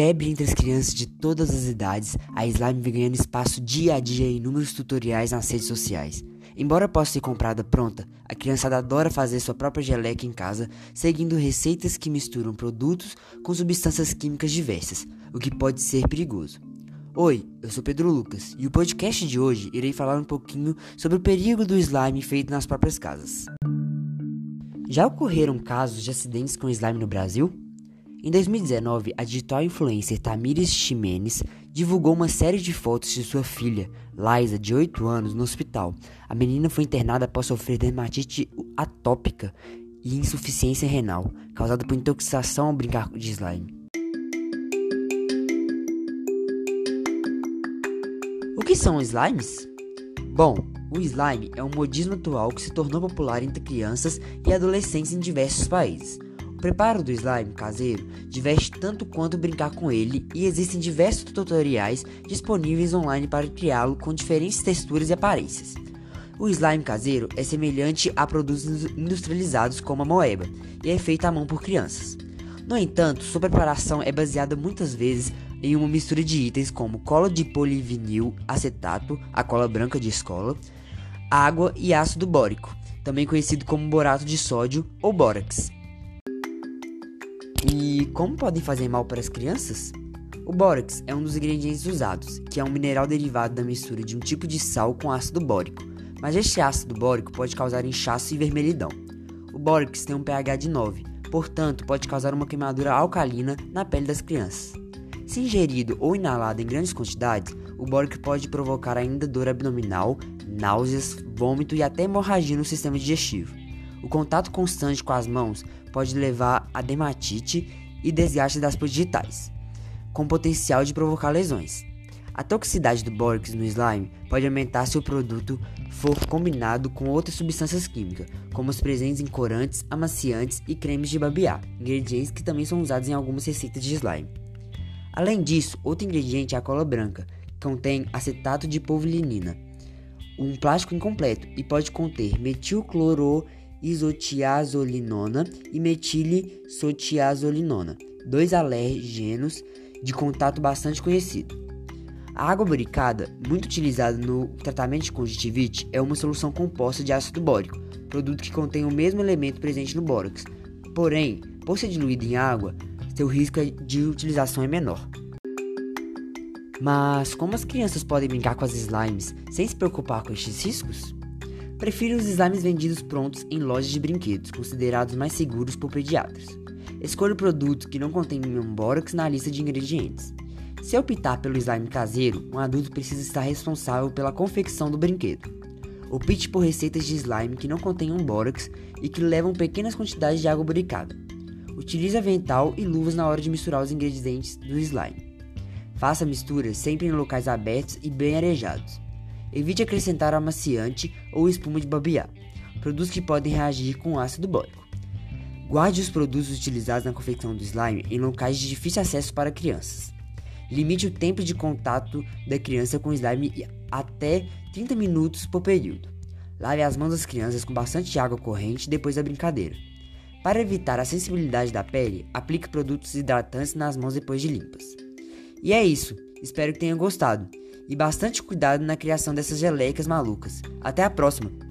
Febre entre as crianças de todas as idades, a slime vem ganhando espaço dia a dia em inúmeros tutoriais nas redes sociais. Embora possa ser comprada pronta, a criançada adora fazer sua própria geleca em casa, seguindo receitas que misturam produtos com substâncias químicas diversas, o que pode ser perigoso. Oi, eu sou Pedro Lucas e o podcast de hoje irei falar um pouquinho sobre o perigo do slime feito nas próprias casas. Já ocorreram casos de acidentes com slime no Brasil? Em 2019, a digital influencer Tamires Ximenes divulgou uma série de fotos de sua filha, Liza, de 8 anos, no hospital. A menina foi internada após sofrer dermatite atópica e insuficiência renal, causada por intoxicação ao brincar de slime. O que são slimes? Bom, o slime é um modismo atual que se tornou popular entre crianças e adolescentes em diversos países. O preparo do slime caseiro diverte tanto quanto brincar com ele e existem diversos tutoriais disponíveis online para criá-lo com diferentes texturas e aparências. O slime caseiro é semelhante a produtos industrializados como a moeba e é feito à mão por crianças. No entanto, sua preparação é baseada muitas vezes em uma mistura de itens como cola de polivinil acetato, a cola branca de escola, água e ácido bórico, também conhecido como borato de sódio ou bórax. E como podem fazer mal para as crianças? O bórax é um dos ingredientes usados, que é um mineral derivado da mistura de um tipo de sal com ácido bórico, mas este ácido bórico pode causar inchaço e vermelhidão. O bórax tem um pH de 9, portanto pode causar uma queimadura alcalina na pele das crianças. Se ingerido ou inalado em grandes quantidades, o bórax pode provocar ainda dor abdominal, náuseas, vômito e até hemorragia no sistema digestivo. O contato constante com as mãos pode levar a dermatite e desgaste das digitais, com potencial de provocar lesões. A toxicidade do bórax no slime pode aumentar se o produto for combinado com outras substâncias químicas, como os presentes em corantes, amaciantes e cremes de babear, ingredientes que também são usados em algumas receitas de slime. Além disso, outro ingrediente é a cola branca, que contém acetato de povilinina, um plástico incompleto e pode conter metilcloro isotiazolinona e metilisotiazolinona, dois alérgenos de contato bastante conhecido. A água boricada, muito utilizada no tratamento de conjuntivite, é uma solução composta de ácido bórico, produto que contém o mesmo elemento presente no bórax. Porém, por ser diluído em água, seu risco de utilização é menor. Mas como as crianças podem brincar com as slimes sem se preocupar com estes riscos? Prefiro os slimes vendidos prontos em lojas de brinquedos, considerados mais seguros por pediatras. Escolha o produto que não contém nenhum bórax na lista de ingredientes. Se optar pelo slime caseiro, um adulto precisa estar responsável pela confecção do brinquedo. Opte por receitas de slime que não contenham bórax e que levam pequenas quantidades de água boricada. Utilize avental e luvas na hora de misturar os ingredientes do slime. Faça a mistura sempre em locais abertos e bem arejados. Evite acrescentar amaciante ou espuma de babiá, produtos que podem reagir com ácido bórico. Guarde os produtos utilizados na confecção do slime em locais de difícil acesso para crianças. Limite o tempo de contato da criança com o slime até 30 minutos por período. Lave as mãos das crianças com bastante água corrente depois da brincadeira. Para evitar a sensibilidade da pele, aplique produtos hidratantes nas mãos depois de limpas. E é isso, espero que tenham gostado e bastante cuidado na criação dessas gelecas malucas. Até a próxima!